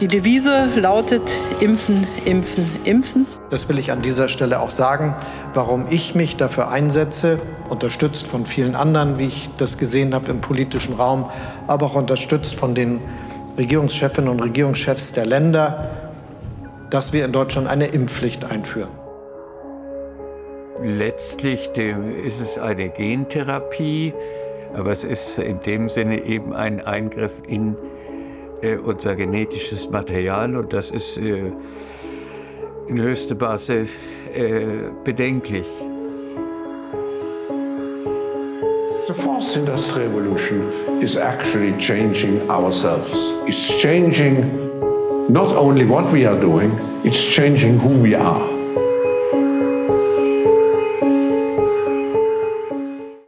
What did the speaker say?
Die Devise lautet Impfen, Impfen, Impfen. Das will ich an dieser Stelle auch sagen, warum ich mich dafür einsetze, unterstützt von vielen anderen, wie ich das gesehen habe im politischen Raum, aber auch unterstützt von den Regierungschefinnen und Regierungschefs der Länder, dass wir in Deutschland eine Impfpflicht einführen. Letztlich ist es eine Gentherapie, aber es ist in dem Sinne eben ein Eingriff in äh, unser genetisches Material und das ist äh, in höchstem Maße äh, bedenklich. The fourth industrial revolution is actually changing ourselves. It's changing not only what we are doing, it's changing who we are.